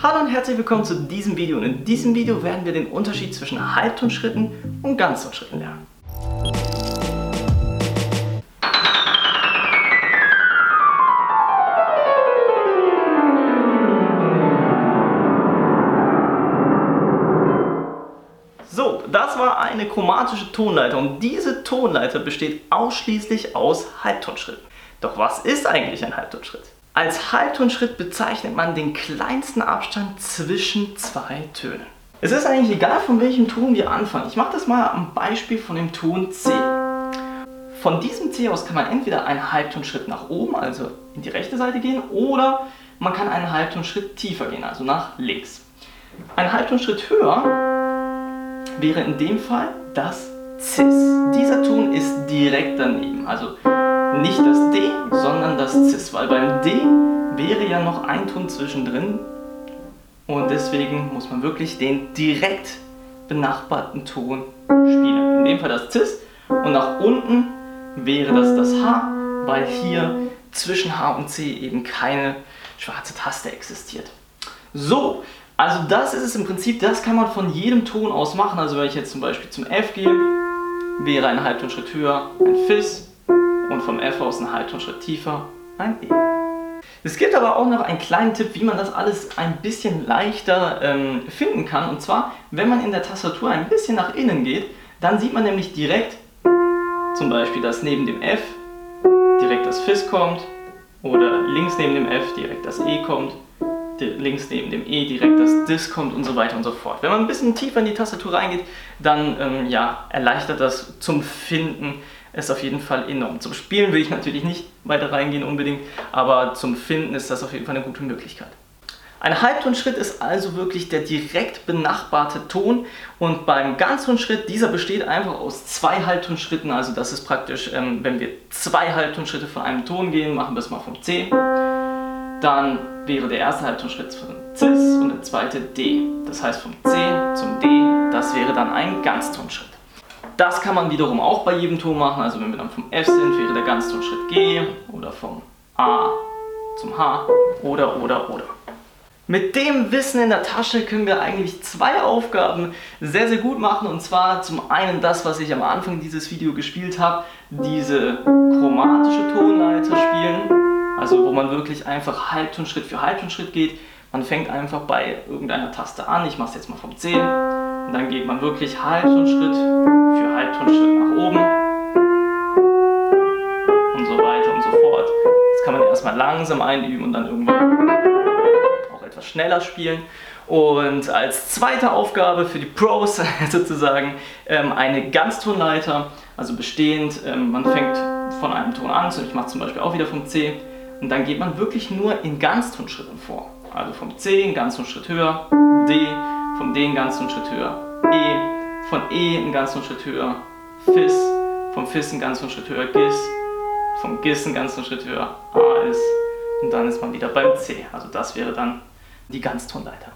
Hallo und herzlich willkommen zu diesem Video und in diesem Video werden wir den Unterschied zwischen Halbtonschritten und Ganztonschritten lernen. So, das war eine chromatische Tonleiter und diese Tonleiter besteht ausschließlich aus Halbtonschritten. Doch was ist eigentlich ein Halbtonschritt? Als Halbtonschritt bezeichnet man den kleinsten Abstand zwischen zwei Tönen. Es ist eigentlich egal, von welchem Ton wir anfangen. Ich mache das mal am Beispiel von dem Ton C. Von diesem C aus kann man entweder einen Halbtonschritt nach oben, also in die rechte Seite gehen, oder man kann einen Halbtonschritt tiefer gehen, also nach links. Ein Halbtonschritt höher wäre in dem Fall das Cis. Dieser Ton ist direkt daneben, also nicht das D, sondern das Cis, weil beim D wäre ja noch ein Ton zwischendrin und deswegen muss man wirklich den direkt benachbarten Ton spielen. In dem Fall das Cis und nach unten wäre das das H, weil hier zwischen H und C eben keine schwarze Taste existiert. So, also das ist es im Prinzip, das kann man von jedem Ton aus machen. Also wenn ich jetzt zum Beispiel zum F gehe, wäre ein Halbtonschritt höher ein Fis, und vom F aus einen Halbtonschritt tiefer ein E. Es gibt aber auch noch einen kleinen Tipp, wie man das alles ein bisschen leichter ähm, finden kann. Und zwar, wenn man in der Tastatur ein bisschen nach innen geht, dann sieht man nämlich direkt, zum Beispiel, dass neben dem F direkt das Fis kommt oder links neben dem F direkt das E kommt, links neben dem E direkt das Dis kommt und so weiter und so fort. Wenn man ein bisschen tiefer in die Tastatur reingeht, dann ähm, ja, erleichtert das zum Finden ist auf jeden Fall enorm. Zum Spielen will ich natürlich nicht weiter reingehen unbedingt, aber zum Finden ist das auf jeden Fall eine gute Möglichkeit. Ein Halbtonschritt ist also wirklich der direkt benachbarte Ton und beim Ganztonschritt, dieser besteht einfach aus zwei Halbtonschritten, also das ist praktisch, ähm, wenn wir zwei Halbtonschritte von einem Ton gehen, machen wir es mal vom C, dann wäre der erste Halbtonschritt von Cis und der zweite D. Das heißt vom C zum D, das wäre dann ein Ganztonschritt. Das kann man wiederum auch bei jedem Ton machen. Also wenn wir dann vom F sind, wäre der Ganztonschritt G oder vom A zum H oder oder oder. Mit dem Wissen in der Tasche können wir eigentlich zwei Aufgaben sehr, sehr gut machen. Und zwar zum einen das, was ich am Anfang dieses Video gespielt habe, diese chromatische Tonleiter spielen. Also wo man wirklich einfach Halbtonschritt für Halbtonschritt geht. Man fängt einfach bei irgendeiner Taste an. Ich mache es jetzt mal vom C. Und dann geht man wirklich Halbtonschritt für Halbtonschritt nach oben. Und so weiter und so fort. Das kann man erstmal langsam einüben und dann irgendwann auch etwas schneller spielen. Und als zweite Aufgabe für die Pros sozusagen ähm, eine Ganztonleiter, also bestehend, ähm, man fängt von einem Ton an, ich mache zum Beispiel auch wieder vom C, und dann geht man wirklich nur in Ganztonschritten vor. Also vom C einen Ganztonschritt höher, D, vom D einen Ganztonschritt höher, E, von E einen Ganztonschritt höher, Fis, vom Fis einen Ganztonschritt höher, Gis, vom Gis einen Ganztonschritt höher, A ist und dann ist man wieder beim C. Also das wäre dann die Ganztonleiter.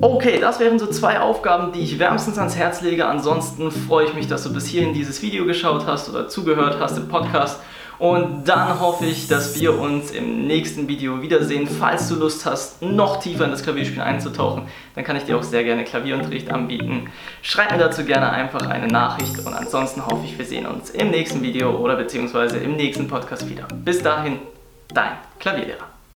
Okay, das wären so zwei Aufgaben, die ich wärmstens ans Herz lege. Ansonsten freue ich mich, dass du bis hierhin dieses Video geschaut hast oder zugehört hast im Podcast. Und dann hoffe ich, dass wir uns im nächsten Video wiedersehen. Falls du Lust hast, noch tiefer in das Klavierspiel einzutauchen, dann kann ich dir auch sehr gerne Klavierunterricht anbieten. Schreib mir dazu gerne einfach eine Nachricht und ansonsten hoffe ich, wir sehen uns im nächsten Video oder beziehungsweise im nächsten Podcast wieder. Bis dahin, dein Klavierlehrer.